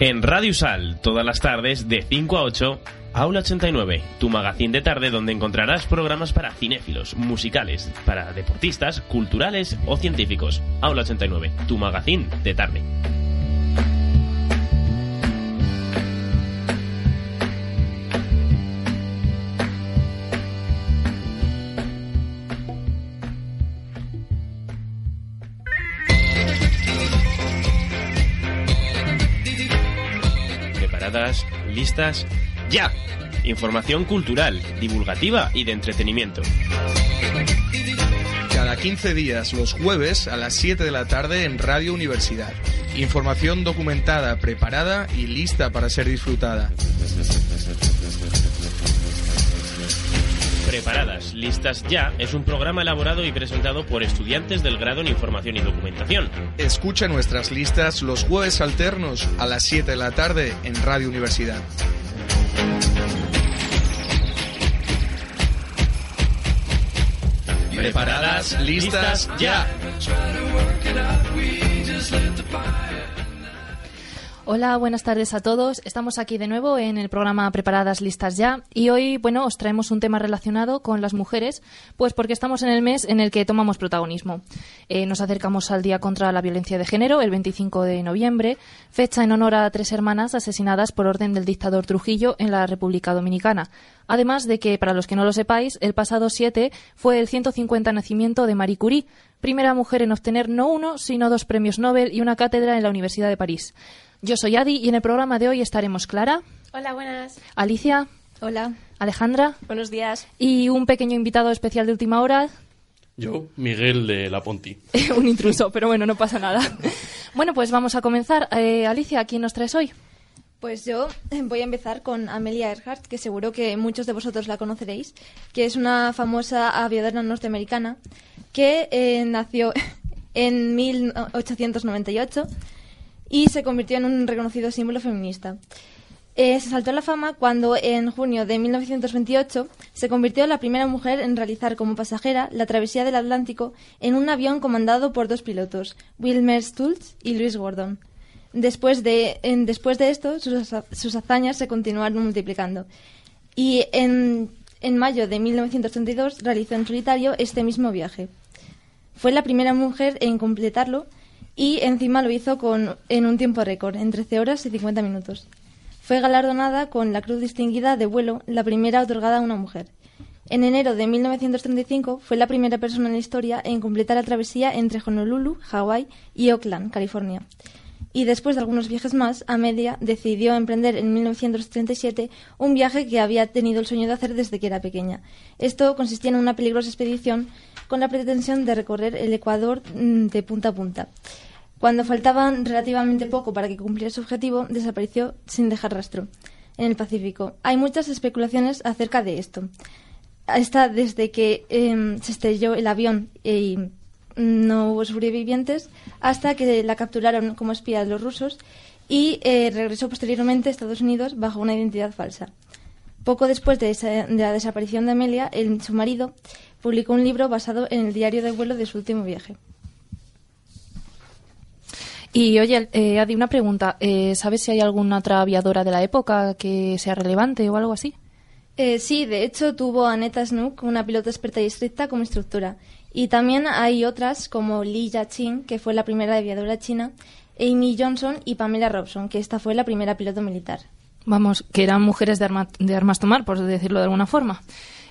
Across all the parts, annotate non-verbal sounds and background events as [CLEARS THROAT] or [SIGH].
En Radio Sal, todas las tardes de 5 a 8, Aula 89, tu magazín de tarde donde encontrarás programas para cinéfilos, musicales, para deportistas, culturales o científicos. Aula 89, tu magazín de tarde. ¡Ya! Información cultural, divulgativa y de entretenimiento. Cada 15 días, los jueves a las 7 de la tarde en Radio Universidad. Información documentada, preparada y lista para ser disfrutada. Preparadas, listas ya es un programa elaborado y presentado por estudiantes del grado en Información y Documentación. Escucha nuestras listas los jueves alternos a las 7 de la tarde en Radio Universidad. Preparadas, listas, ya. Hola, buenas tardes a todos. Estamos aquí de nuevo en el programa Preparadas Listas Ya y hoy, bueno, os traemos un tema relacionado con las mujeres, pues porque estamos en el mes en el que tomamos protagonismo. Eh, nos acercamos al Día contra la Violencia de Género, el 25 de noviembre, fecha en honor a tres hermanas asesinadas por orden del dictador Trujillo en la República Dominicana. Además de que, para los que no lo sepáis, el pasado 7 fue el 150 nacimiento de Marie Curie, primera mujer en obtener no uno, sino dos premios Nobel y una cátedra en la Universidad de París. Yo soy Adi y en el programa de hoy estaremos Clara. Hola, buenas. Alicia. Hola. Alejandra. Buenos días. Y un pequeño invitado especial de última hora. Yo, Miguel de La Ponti. [LAUGHS] un intruso, pero bueno, no pasa nada. bueno, pues vamos a comenzar. Eh, Alicia, ¿quién nos traes hoy? Pues yo voy a empezar con Amelia Earhart, que seguro que muchos de vosotros la conoceréis, que es una famosa aviadora norteamericana que eh, nació [LAUGHS] en 1898 y se convirtió en un reconocido símbolo feminista. Eh, se saltó a la fama cuando en junio de 1928 se convirtió en la primera mujer en realizar como pasajera la travesía del Atlántico en un avión comandado por dos pilotos, Wilmer Stultz y Louis Gordon. Después de, después de esto, sus, sus, hazañas se continuaron multiplicando. Y en, en mayo de 1932 realizó en solitario este mismo viaje. Fue la primera mujer en completarlo y encima lo hizo en un tiempo récord, en 13 horas y 50 minutos. Fue galardonada con la Cruz Distinguida de Vuelo, la primera otorgada a una mujer. En enero de 1935 fue la primera persona en la historia en completar la travesía entre Honolulu, Hawái y Oakland, California. Y después de algunos viajes más, Amelia decidió emprender en 1937 un viaje que había tenido el sueño de hacer desde que era pequeña. Esto consistía en una peligrosa expedición con la pretensión de recorrer el Ecuador de punta a punta. Cuando faltaban relativamente poco para que cumpliera su objetivo, desapareció sin dejar rastro en el Pacífico. Hay muchas especulaciones acerca de esto. Está desde que eh, se estrelló el avión y no hubo sobrevivientes hasta que la capturaron como espía de los rusos y eh, regresó posteriormente a Estados Unidos bajo una identidad falsa. Poco después de, la desaparición de Amelia, el, su marido publicó un libro basado en el diario de vuelo de su último viaje. Y oye, eh, Adi, una pregunta. Eh, ¿Sabes si hay alguna otra aviadora de la época que sea relevante o algo así? Eh, sí, de hecho tuvo a Neta Snook, una pilota experta y estricta, como instructora. Y también hay otras como Li Yaqing, que fue la primera aviadora china, Amy Johnson y Pamela Robson, que esta fue la primera piloto militar. Vamos, que eran mujeres de, arma, de armas tomar, por decirlo de alguna forma.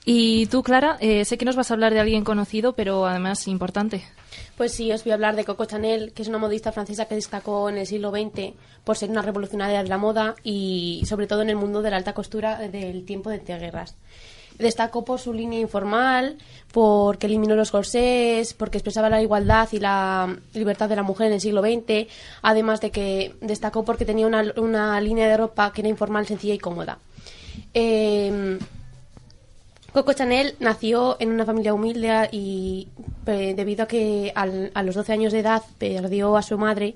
Y tú, Clara, eh, sé que nos vas a hablar de alguien conocido, pero además importante. Pues sí, os voy a hablar de Coco Chanel, que es una modista francesa que destacó en el siglo XX por ser una revolucionaria de la moda y sobre todo en el mundo de la alta costura del tiempo de entreguerras. Destacó por su línea informal, porque eliminó los corsés, porque expresaba la igualdad y la libertad de la mujer en el siglo XX, además de que destacó porque tenía una, una línea de ropa que era informal, sencilla y cómoda. Eh, Coco Chanel nació en una familia humilde y eh, debido a que al, a los 12 años de edad perdió a su madre,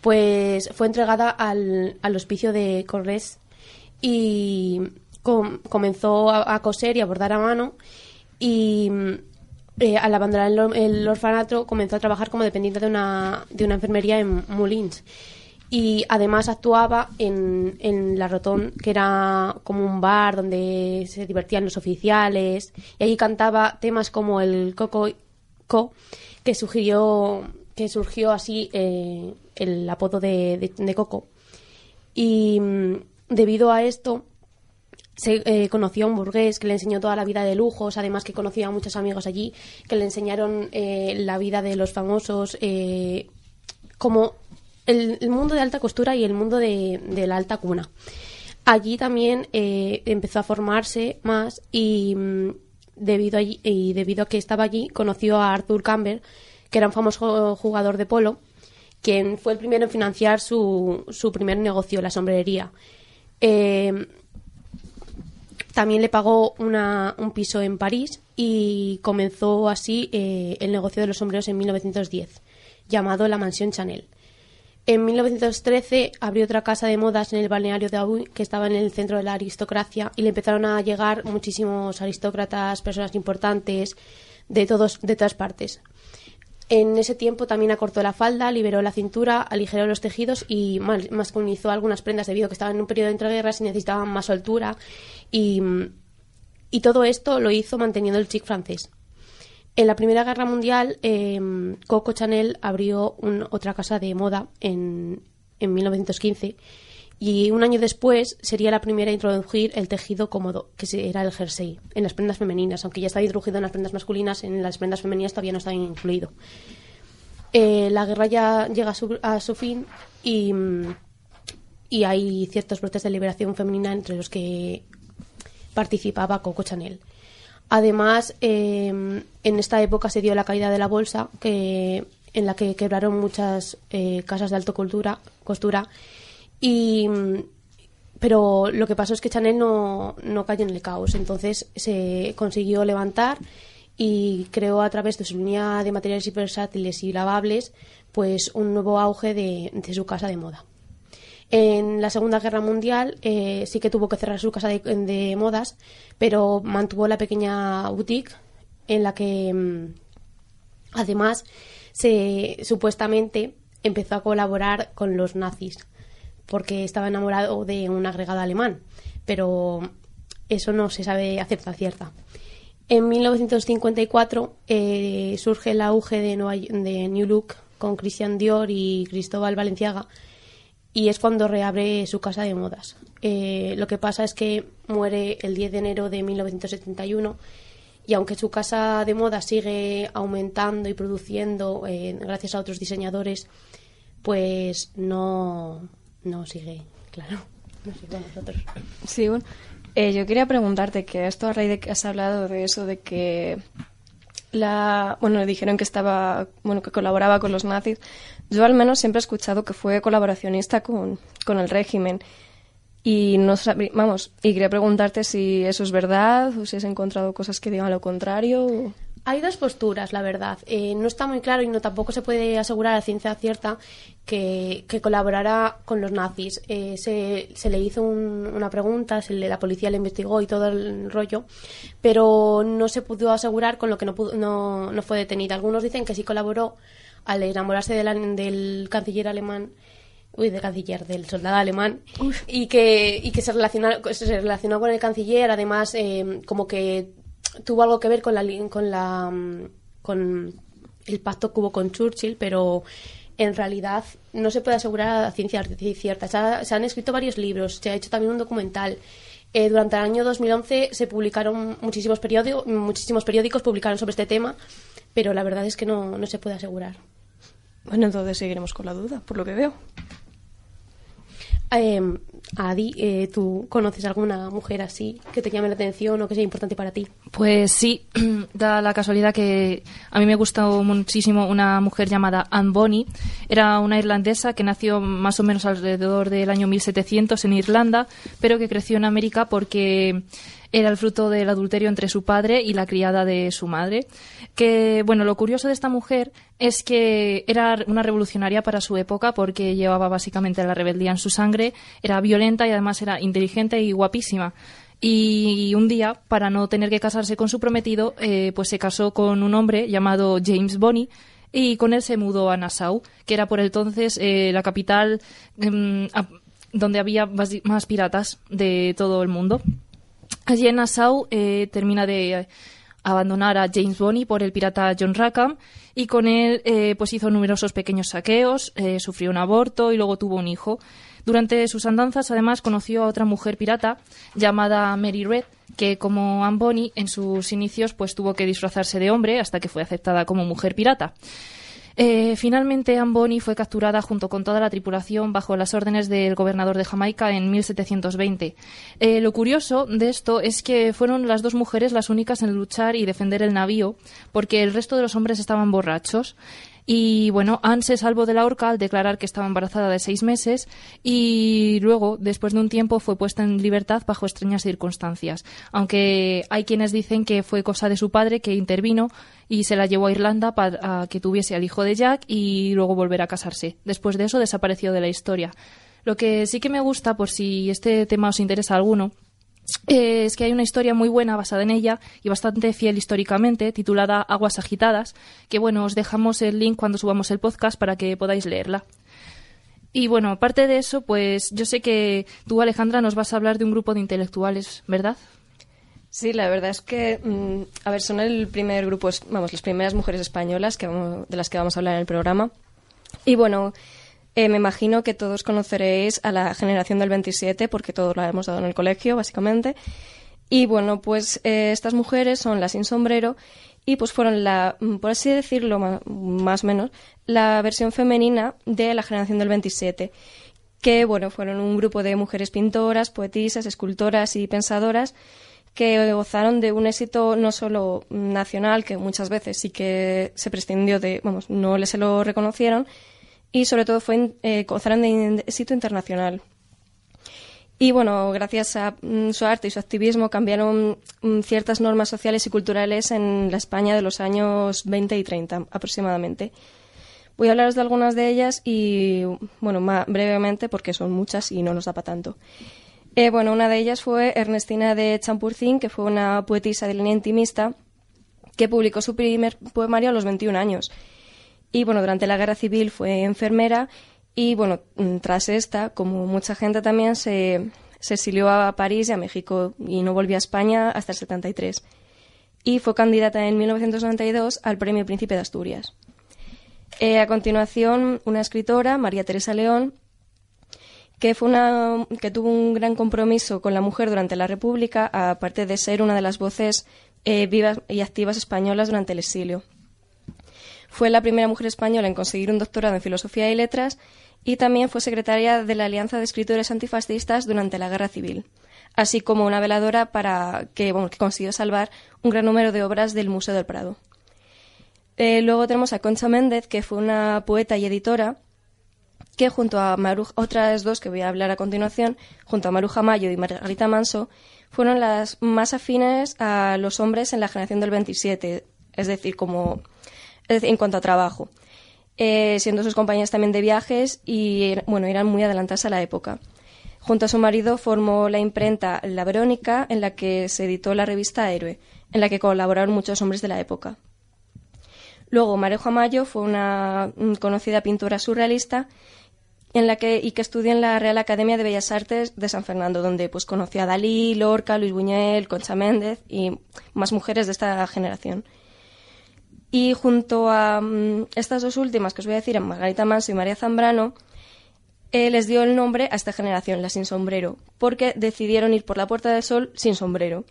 pues fue entregada al, al hospicio de Corres y com, comenzó a, a, coser y a bordar a mano y eh, al abandonar el, el, orfanato comenzó a trabajar como dependiente de una, de una enfermería en Moulins. Y además actuaba en, en La Rotón, que era como un bar donde se divertían los oficiales, y allí cantaba temas como el Coco Co, que surgió, que surgió así eh, el apodo de, de- Coco. Y mm, debido a esto, se eh, conoció a un burgués que le enseñó toda la vida de lujos, además que conocía a muchos amigos allí que le enseñaron eh, la vida de los famosos, eh, como el, mundo de alta costura y el mundo de, la alta cuna. Allí también eh, empezó a formarse más y mm, debido, allí- y debido a que estaba allí conoció a Arthur Campbell, que era un famoso jugador de polo, quien fue el primero en financiar su, su primer negocio, la sombrerería. Eh, también le pagó una- un piso en París y comenzó así eh, el negocio de los sombreros en 1910, llamado la Mansión Chanel. En 1913 abrió otra casa de modas en el balneario de Abu, que estaba en el centro de la aristocracia, y le empezaron a llegar muchísimos aristócratas, personas importantes de, todos, de todas partes. En ese tiempo también acortó la falda, liberó la cintura, aligeró los tejidos y mas- masculinizó algunas prendas debido a que estaban en un periodo de entreguerras y necesitaban más altura. Y, y todo esto lo hizo manteniendo el chic francés. En la Primera Guerra Mundial, eh, Coco Chanel abrió un- otra casa de moda en, en 1915 y un año después sería la primera a introducir el tejido cómodo, que era el jersey, en las prendas femeninas, aunque ya estaba introducido en las prendas masculinas, en las prendas femeninas todavía no estaba incluido. Eh, la guerra ya llega a su, a su fin y, mm, y hay ciertos brotes de liberación femenina entre los que participaba Coco Chanel. Además, eh, en esta época se dio la caída de la bolsa, que, en la que quebraron muchas eh, casas de alta cultura, costura. Y, pero lo que pasó es que Chanel no, no cayó en el caos. Entonces se consiguió levantar y creó a través de su línea de materiales hiperversátiles y lavables pues un nuevo auge de su casa de moda. En la Segunda Guerra Mundial eh, sí que tuvo que cerrar su casa de, modas, pero mantuvo la pequeña boutique en la que mm, además se supuestamente empezó a colaborar con los nazis porque estaba enamorado de un agregado alemán, pero eso no se sabe a cierta cierta. En 1954 eh, surge el auge de, Nueva- de New Look con Christian Dior y Cristóbal Valenciaga y es cuando reabre su casa de modas. Eh, lo que pasa es que muere el 10 de enero de 1971 y aunque su casa de moda sigue aumentando y produciendo eh, gracias a otros diseñadores, pues no, no sigue, claro, no sigue con nosotros. Sí, bueno, eh, yo quería preguntarte que esto a raíz de que has hablado de eso de que la bueno le dijeron que estaba bueno que colaboraba con los nazis. Yo al menos siempre he escuchado que fue colaboracionista con, con el régimen y no vamos y quería preguntarte si eso es verdad o si has encontrado cosas que digan lo contrario. Hay dos posturas, la verdad. Eh, no está muy claro y no tampoco se puede asegurar a ciencia cierta que, que colaborará con los nazis. Eh, se, se le hizo un- una pregunta, se le- la policía le investigó y todo el rollo, pero no se pudo asegurar con lo que no, pudo- no, no fue detenida. Algunos dicen que sí colaboró al enamorarse de la- del canciller alemán uy, del canciller, del soldado alemán, y que, y que se, relaciona, se relacionó con el canciller, además, eh, como que tuvo algo que ver con la, con la, mm, con el pacto que hubo con Churchill, pero en realidad no se puede asegurar a ciencia cierta. Se, ha- se han escrito varios libros, se ha hecho también un documental. Eh, durante el año 2011 se publicaron muchísimos periódicos, muchísimos periódicos publicaron sobre este tema, pero la verdad es que no, no se puede asegurar. Bueno, entonces seguiremos con la duda, por lo que veo. Eh, Adi, eh, ¿tú conoces alguna mujer así que te llame la atención o que sea importante para ti? Pues sí, [CLEARS THROAT] da la casualidad que a mí me gustó muchísimo una mujer llamada Anne Bonny. Era una irlandesa que nació más o menos alrededor del año 1700 en Irlanda, pero que creció en América porque era el fruto del adulterio entre su padre y la criada de su madre. Que, bueno, lo curioso de esta mujer es que era una revolucionaria para su época porque llevaba básicamente la rebeldía en su sangre, era violenta y además era inteligente y guapísima. Y un día, para no tener que casarse con su prometido, eh, pues se casó con un hombre llamado James Bonney, y con él se mudó a Nassau, que era por entonces eh, la capital a- donde había más piratas de todo el mundo. Allí en Nassau eh, termina de eh, abandonar a James Bonney por el pirata John Rackham y con él eh, pues hizo numerosos pequeños saqueos, eh, sufrió un aborto y luego tuvo un hijo. Durante sus andanzas además conoció a otra mujer pirata llamada Mary Red que como Anne Bonny en sus inicios pues tuvo que disfrazarse de hombre hasta que fue aceptada como mujer pirata. Eh, finalmente, Anne fue capturada junto con toda la tripulación bajo las órdenes del gobernador de Jamaica en 1720. Eh, lo curioso de esto es que fueron las dos mujeres las únicas en luchar y defender el navío, porque el resto de los hombres estaban borrachos. Y bueno, Anne se salvó de la horca al declarar que estaba embarazada de seis meses y luego, después de un tiempo, fue puesta en libertad bajo extrañas circunstancias. Aunque hay quienes dicen que fue cosa de su padre que intervino y se la llevó a Irlanda para que tuviese al hijo de Jack y luego volver a casarse. Después de eso desapareció de la historia. Lo que sí que me gusta, por si este tema os interesa a alguno, eh, es que hay una historia muy buena basada en ella y bastante fiel históricamente, titulada Aguas Agitadas, que bueno, os dejamos el link cuando subamos el podcast para que podáis leerla. Y bueno, aparte de eso, pues yo sé que tú, Alejandra, nos vas a hablar de un grupo de intelectuales, ¿verdad? Sí, la verdad es que, mm, a ver, son el primer grupo, vamos, las primeras mujeres españolas que de las que vamos a hablar en el programa. Y bueno, eh, me imagino que todos conoceréis a la generación del 27, porque todos la hemos dado en el colegio, básicamente. Y bueno, pues eh, estas mujeres son las sin sombrero y pues fueron la, mm, por así decirlo, más o menos, la versión femenina de la generación del 27 que bueno, fueron un grupo de mujeres pintoras, poetisas, escultoras y pensadoras que gozaron de un éxito no solo nacional, que muchas veces sí que se prescindió de, vamos, no se lo reconocieron, y sobre todo fue, eh, gozaron de éxito internacional. Y bueno, gracias a mm, su arte y su activismo cambiaron mm, ciertas normas sociales y culturales en la España de los años 20 y 30 aproximadamente. Voy a hablaros de algunas de ellas y, bueno, ma- brevemente porque son muchas y no nos da para tanto. Eh, bueno, una de ellas fue Ernestina de Champurcín, que fue una poetisa de línea intimista que publicó su primer poemario a los 21 años. Y bueno, durante la guerra civil fue enfermera y bueno, mm, tras esta, como mucha gente también, se, se exilió a París y a México y no volvió a España hasta el 73. Y fue candidata en 1992 al Premio Príncipe de Asturias. Eh, a continuación, una escritora, María Teresa León, que, fue una, que tuvo un gran compromiso con la mujer durante la República, aparte de ser una de las voces eh, vivas y activas españolas durante el exilio. Fue la primera mujer española en conseguir un doctorado en Filosofía y Letras y también fue secretaria de la Alianza de Escritores Antifascistas durante la Guerra Civil, así como una veladora para que, consiguió salvar un gran número de obras del Museo del Prado. Eh, luego tenemos a Concha Méndez, que fue una poeta y editora, que junto a Maru- otras dos que voy a hablar a continuación, junto a Maruja Mayo y Margarita Manso, fueron las más afines a los hombres en la generación del 27, es decir, como en cuanto a trabajo, eh, siendo sus compañeras también de viajes y bueno, eran muy adelantadas a la época. Junto a su marido formó la imprenta La Verónica, en la que se editó la revista Héroe, en la que colaboraron muchos hombres de la época. Luego, Marejo Amayo fue una mm, conocida pintora surrealista en la que, y que estudió en la Real Academia de Bellas Artes de San Fernando, donde pues, conoció a Dalí, Lorca, Luis Buñuel, Concha Méndez y más mujeres de esta generación. Y junto a mm, estas dos últimas que os voy a decir, a Margarita Manso y María Zambrano, eh, les dio el nombre a esta generación, la sin sombrero, porque decidieron ir por la Puerta del Sol sin sombrero.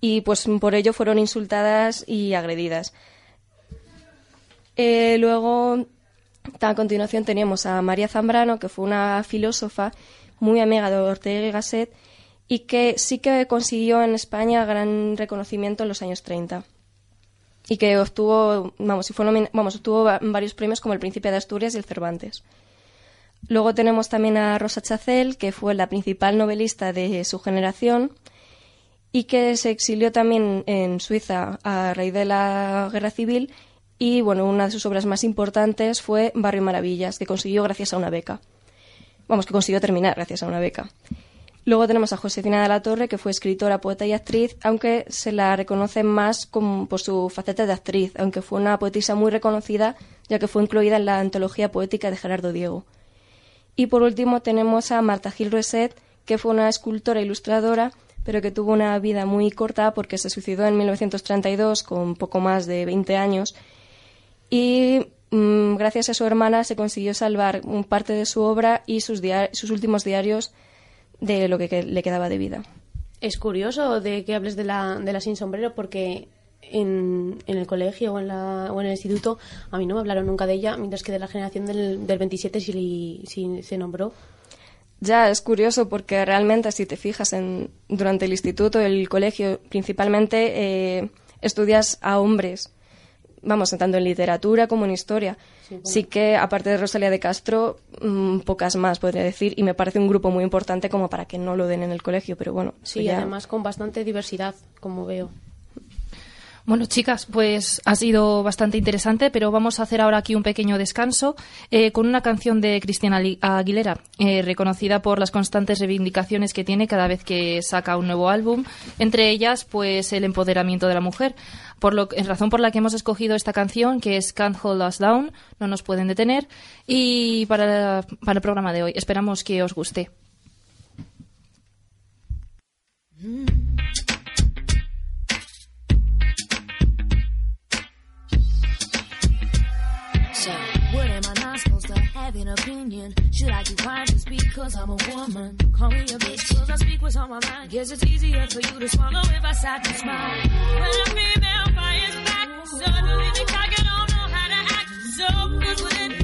Y pues por ello fueron insultadas y agredidas. Eh, luego, a continuación, teníamos a María Zambrano, que fue una filósofa muy amiga de Ortega y Gasset y que sí que consiguió en España gran reconocimiento en los años 30 y que obtuvo, vamos, y fue vamos, obtuvo va- varios premios como el Príncipe de Asturias y el Cervantes. Luego tenemos también a Rosa Chacel, que fue la principal novelista de su generación y que se exilió también en Suiza a raíz de la Guerra Civil y bueno, una de sus obras más importantes fue Barrio Maravillas, que consiguió gracias a una beca. Vamos, que consiguió terminar gracias a una beca. Luego tenemos a Josefina de la Torre, que fue escritora, poeta y actriz, aunque se la reconoce más por su faceta de actriz, aunque fue una poetisa muy reconocida, ya que fue incluida en la antología poética de Gerardo Diego. Y por último tenemos a Marta Gil Roset, que fue una escultora e ilustradora, pero que tuvo una vida muy corta porque se suicidó en 1932 con poco más de 20 años. Y mm, gracias a su hermana se consiguió salvar parte de su obra y sus, sus últimos diarios de lo que, le quedaba de vida. Es curioso de que hables de la, de la sin sombrero porque en, en el colegio o en, la, o en el instituto a mí no me hablaron nunca de ella, mientras que de la generación del, del 27 sí, sí se nombró. Ya, es curioso porque realmente si te fijas en, durante el instituto, el colegio, principalmente eh, estudias a hombres vamos, tanto en literatura como en historia. Sí, que, aparte de Rosalía de Castro, mm, pocas más, podría decir, y me parece un grupo muy importante como para que no lo den en el colegio, pero bueno. Sí, además con bastante diversidad, como veo. Bueno, chicas, pues ha sido bastante interesante, pero vamos a hacer ahora aquí un pequeño descanso eh, con una canción de Cristiana Aguilera, eh, reconocida por las constantes reivindicaciones que tiene cada vez que saca un nuevo álbum, entre ellas, pues el empoderamiento de la mujer. Por lo, en razón por la que hemos escogido esta canción, que es Can't Hold Us Down, no nos pueden detener, y para, para el programa de hoy. Esperamos que os guste. Have an opinion. Should I keep quiet just because I'm a woman? Call me a bitch cause I speak what's on my mind. Guess it's easier for you to swallow if I sat and smile. When a female fires back, suddenly they and don't know how to act. So that's what any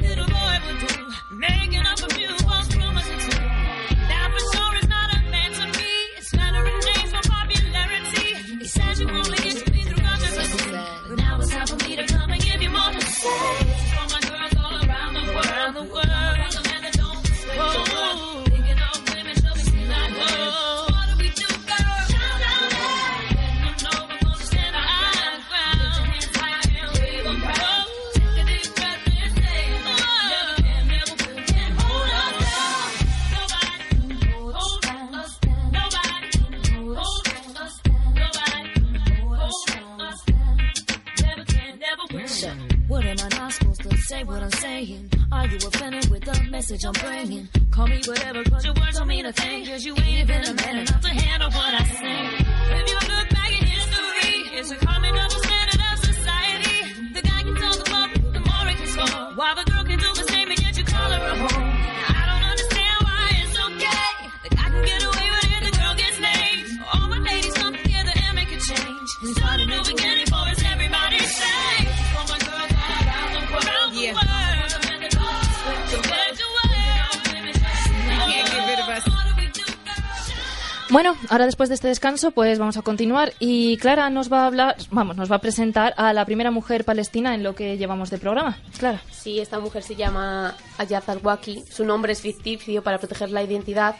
Bueno, ahora después de este descanso, pues vamos a continuar y Clara nos va a hablar, vamos, nos va a presentar a la primera mujer palestina en lo que llevamos de programa. Clara. Sí, esta mujer se llama Ayaz Al-Waki. Su nombre es ficticio para proteger la identidad,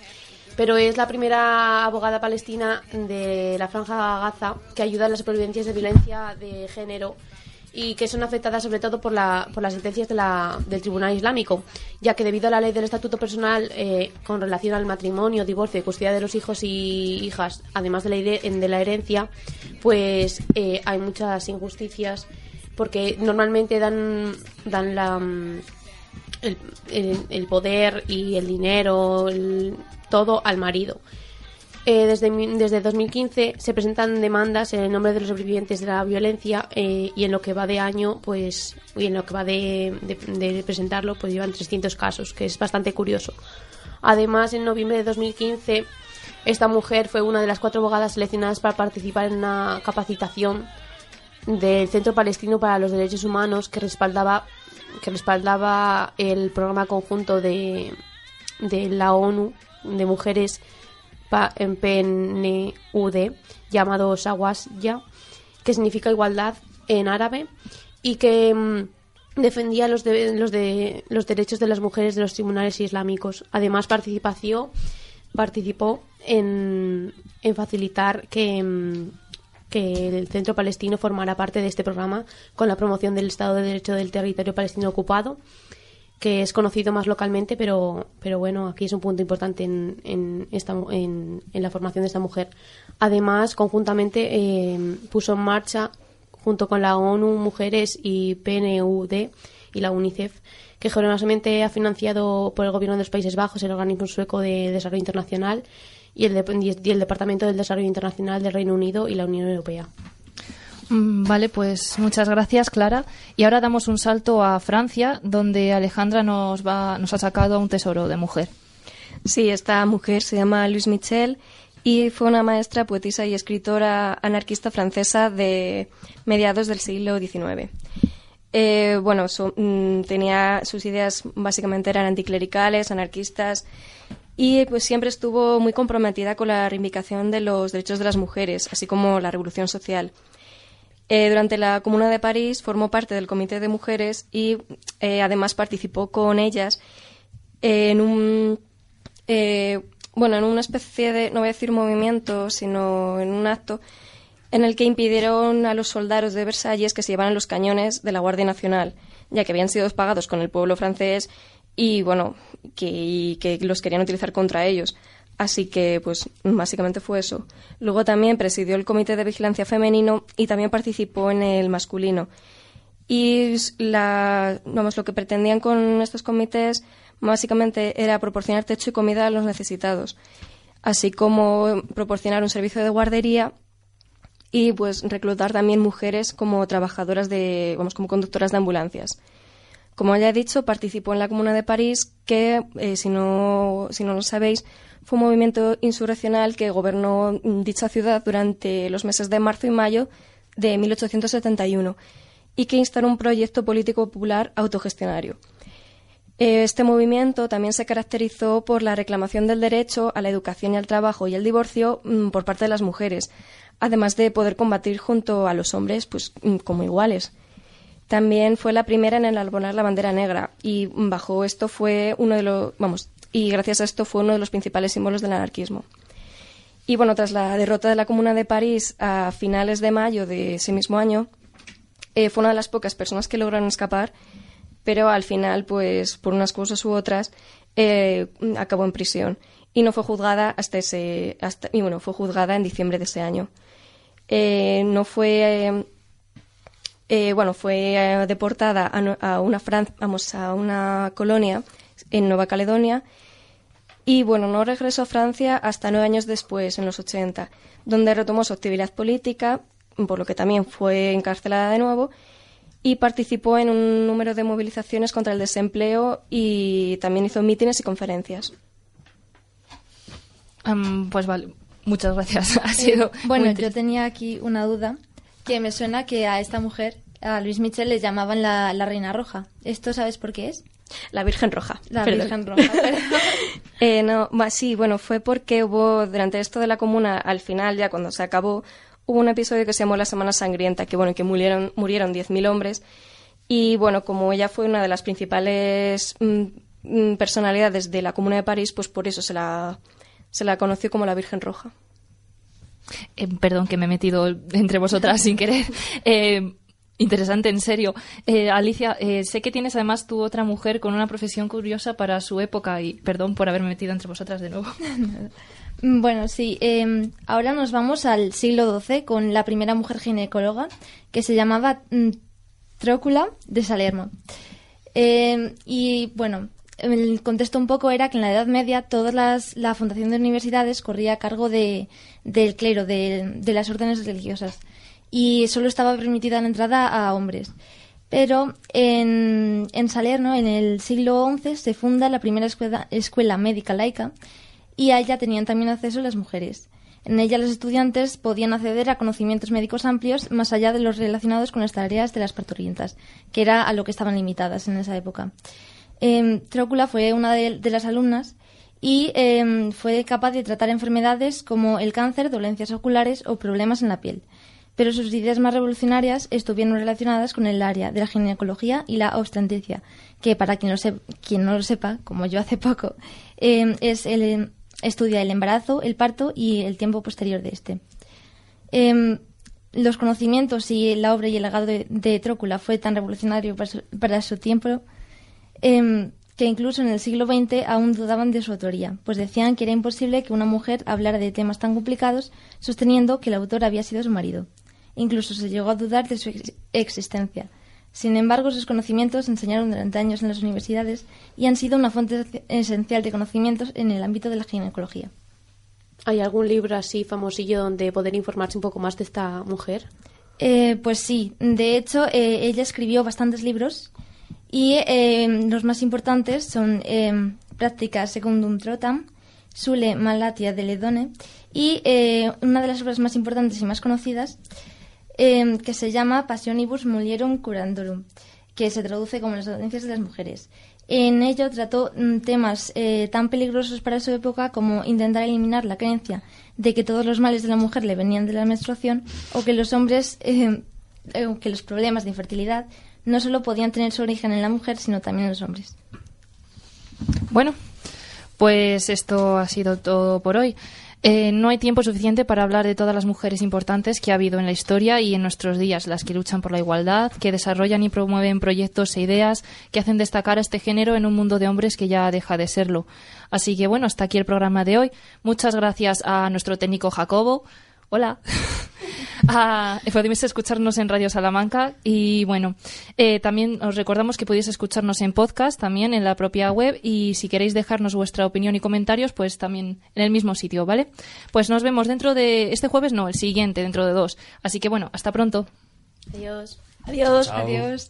pero es la primera abogada palestina de la Franja Gaza que ayuda en las supervivencias de violencia de género y que son afectadas sobre todo por, la, por las sentencias de la, del Tribunal Islámico, ya que debido a la ley del estatuto personal eh, con relación al matrimonio, divorcio y custodia de los hijos y hijas, además de la, de la herencia, pues eh, hay muchas injusticias porque normalmente dan, dan la, mm, el, el, poder y el dinero, todo al marido. Eh, desde, desde 2015 se presentan demandas en el nombre de los sobrevivientes de la violencia eh, y en lo que va de año, pues, y en lo que va de, de, presentarlo, pues llevan 300 casos, que es bastante curioso. Además, en noviembre de 2015, esta mujer fue una de las cuatro abogadas seleccionadas para participar en una capacitación del Centro Palestino para los Derechos Humanos que respaldaba, que respaldaba el programa conjunto de, de la ONU de mujeres en PNUD llamado ya que significa igualdad en árabe y que mm, defendía los, los, de, los derechos de las mujeres de los tribunales islámicos. Además participació, participó en, en facilitar que, mm, que el Centro Palestino formara parte de este programa con la promoción del Estado de Derecho del territorio palestino ocupado que es conocido más localmente, pero, pero bueno, aquí es un punto importante en, en, esta, en, en la formación de esta mujer. Además, conjuntamente eh, puso en marcha, junto con la ONU Mujeres y PNUD y la UNICEF, que generosamente ha financiado por el gobierno de los Países Bajos el organismo sueco de desarrollo internacional y el, de- y el Departamento del Desarrollo Internacional del Reino Unido y la Unión Europea. Mm, Vale, pues muchas gracias, Clara. Y ahora damos un salto a Francia, donde Alejandra nos, va, nos ha sacado a un tesoro de mujer. Sí, esta mujer se llama Louise Michel y fue una maestra, poetisa y escritora anarquista francesa de mediados del siglo XIX. Eh, bueno, mm, tenía sus ideas básicamente eran anticlericales, anarquistas y pues siempre estuvo muy comprometida con la reivindicación de los derechos de las mujeres, así como la revolución social. Eh, durante la Comuna de París formó parte del Comité de Mujeres y eh, además participó con ellas en un eh, bueno en una especie de no voy a decir movimiento sino en un acto en el que impidieron a los soldados de Versalles que se llevaran los cañones de la Guardia Nacional ya que habían sido pagados con el pueblo francés y bueno y que los querían utilizar contra ellos Así que, pues, básicamente fue eso. Luego también presidió el Comité de Vigilancia Femenino y también participó en el masculino. Y la, vamos, lo que pretendían con estos comités básicamente era proporcionar techo y comida a los necesitados, así como proporcionar un servicio de guardería y pues reclutar también mujeres como trabajadoras de, vamos, como conductoras de ambulancias. Como ya he dicho, participó en la Comuna de París, que, eh, si, no, si no lo sabéis, fue un movimiento insurreccional que gobernó mm, dicha ciudad durante los meses de marzo y mayo de 1871 y que instauró un proyecto político popular autogestionario. Eh, Este movimiento también se caracterizó por la reclamación del derecho a la educación y al trabajo y el divorcio mm, por parte de las mujeres, además de poder combatir junto a los hombres pues, mm, como iguales. También fue la primera en enalbonar la bandera negra y bajo esto fue uno de los, vamos, y gracias a esto fue uno de los principales símbolos del anarquismo. Y bueno, tras la derrota de la Comuna de París a finales de mayo de ese mismo año, eh, fue una de las pocas personas que lograron escapar, pero al final, pues por unas cosas u otras, eh, acabó en prisión y no fue juzgada hasta ese, hasta, y bueno, fue juzgada en diciembre de ese año. Eh, no fue, bueno, fue deportada a una Fran- vamos, a una colonia en Nueva Caledonia y bueno, no regresó a Francia hasta nueve años después, en los 80, donde retomó su actividad política, por lo que también fue encarcelada de nuevo, y participó en un número de movilizaciones contra el desempleo y también hizo mítines y conferencias. Pues vale, muchas gracias. [LAUGHS] Ha sido Eh, bueno, muy yo tenía aquí una duda que me suena que a esta mujer, a Luis Michel, le llamaban la, la Reina Roja. ¿Esto sabes por qué es? La Virgen Roja. La perdón. Virgen Roja. [LAUGHS] perdón. Eh, no, sí, bueno, fue porque hubo, durante esto de la comuna, al final, ya cuando se acabó, hubo un episodio que se llamó La Semana Sangrienta, que bueno, que murieron, murieron 10.000 hombres. Y bueno, como ella fue una de las principales mm, mm, personalidades de la Comuna de París, pues por eso se la, se la conoció como la Virgen Roja. Eh, perdón que me he metido entre vosotras sin querer. [LAUGHS] Eh, interesante, en serio. Eh, Alicia, eh, sé que tienes además tu otra mujer con una profesión curiosa para su época y perdón por haberme metido entre vosotras de nuevo. [LAUGHS] Bueno, sí. eh, ahora nos vamos al siglo XII con la primera mujer ginecóloga que se llamaba mm, Trócula de Salerno. Eh, y bueno, el contexto un poco era que en la Edad Media toda las, la fundación de universidades corría a cargo de, del clero, de las órdenes religiosas. Y solo estaba permitida la entrada a hombres. Pero en, Salerno, en el siglo XI, se funda la primera escuela, médica laica y a ella tenían también acceso las mujeres. En ella los estudiantes podían acceder a conocimientos médicos amplios más allá de los relacionados con las tareas de las parturientas, que era a lo que estaban limitadas en esa época. Eh, Trócula fue una de, las alumnas y eh, fue capaz de tratar enfermedades como el cáncer, dolencias oculares o problemas en la piel. Pero sus ideas más revolucionarias estuvieron relacionadas con el área de la ginecología y la obstetricia, que para quien, lo sep- quien no lo sepa, como yo hace poco, eh, es el, eh, estudia el embarazo, el parto y el tiempo posterior de este. Em, los conocimientos y la obra y el legado de, Trócula fue tan revolucionario para su, tiempo em, que incluso en el siglo XX aún dudaban de su autoría, pues decían que era imposible que una mujer hablara de temas tan complicados, sosteniendo que el autor había sido su marido. Incluso se llegó a dudar de su ex- existencia. Sin embargo, sus conocimientos se enseñaron durante años en las universidades y han sido una fuente esencial de conocimientos en el ámbito de la ginecología. ¿Hay algún libro así famosillo donde poder informarse un poco más de esta mujer? Eh, pues sí, de hecho eh, ella escribió bastantes libros y eh, los más importantes son eh, Práctica Secundum Trotam, Sule Malatia de Ledone y eh, una de las obras más importantes y más conocidas eh, que se llama Passionibus Mulierum Curandorum, que se traduce como las dolencias de las mujeres. En ello trató mm, temas eh, tan peligrosos para su época como intentar eliminar la creencia de que todos los males de la mujer le venían de la menstruación o que los hombres, eh, eh, que los problemas de infertilidad no solo podían tener su origen en la mujer, sino también en los hombres. Bueno, pues esto ha sido todo por hoy. Eh, no hay tiempo suficiente para hablar de todas las mujeres importantes que ha habido en la historia y en nuestros días, las que luchan por la igualdad, que desarrollan y promueven proyectos e ideas que hacen destacar a este género en un mundo de hombres que ya deja de serlo. Así que bueno, hasta aquí el programa de hoy. Muchas gracias a nuestro técnico Jacobo. Hola. [LAUGHS] [LAUGHS] Ah, podéis escucharnos en Radio Salamanca y bueno, eh, también os recordamos que podéis escucharnos en podcast también en la propia web y si queréis dejarnos vuestra opinión y comentarios pues también en el mismo sitio, ¿vale? Pues nos vemos dentro de este jueves, no, el siguiente, dentro de dos. Así que bueno, hasta pronto. Adiós. Adiós, Chao. adiós.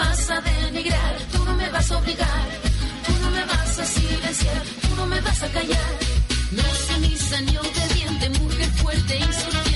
vas a denigrar, tú no me vas a obligar, tú no me vas a silenciar, tú no me vas a callar. No sumisa ni obediente, mujer fuerte, insurgente,